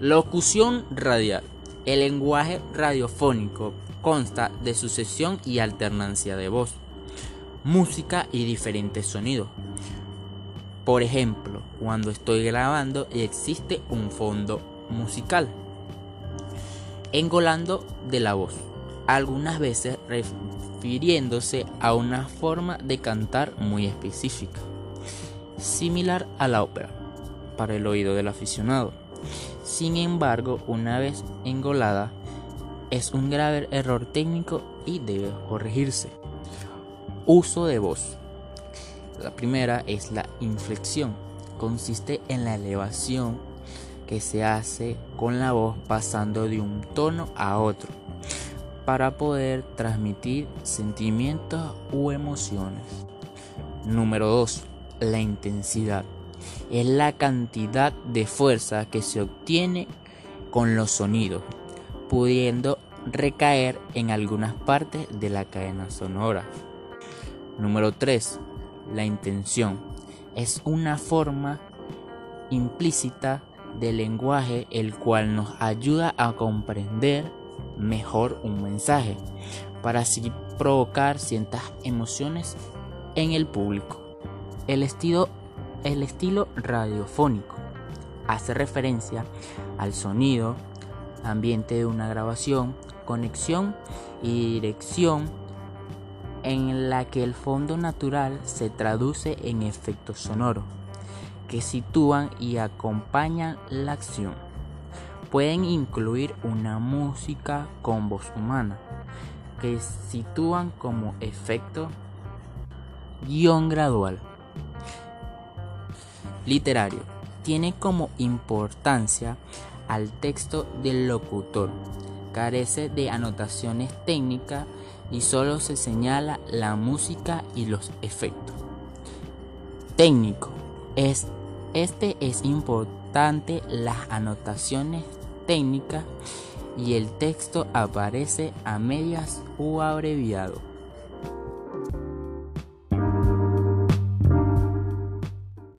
Locución radial. El lenguaje radiofónico consta de sucesión y alternancia de voz, música y diferentes sonidos. Por ejemplo, cuando estoy grabando y existe un fondo musical. Engolando de la voz, algunas veces refiriéndose a una forma de cantar muy específica, similar a la ópera, para el oído del aficionado. Sin embargo, una vez engolada, es un grave error técnico y debe corregirse. Uso de voz. La primera es la inflexión. Consiste en la elevación que se hace con la voz pasando de un tono a otro para poder transmitir sentimientos u emociones. Número 2. La intensidad. Es la cantidad de fuerza que se obtiene con los sonidos pudiendo recaer en algunas partes de la cadena sonora. Número 3. La intención. Es una forma implícita del lenguaje el cual nos ayuda a comprender mejor un mensaje para así provocar ciertas emociones en el público. El estilo, el estilo radiofónico hace referencia al sonido ambiente de una grabación, conexión y dirección en la que el fondo natural se traduce en efectos sonoros que sitúan y acompañan la acción. Pueden incluir una música con voz humana que sitúan como efecto guion gradual. Literario. Tiene como importancia al texto del locutor. Carece de anotaciones técnicas y solo se señala la música y los efectos. Técnico. Es, este es importante las anotaciones técnicas y el texto aparece a medias o abreviado.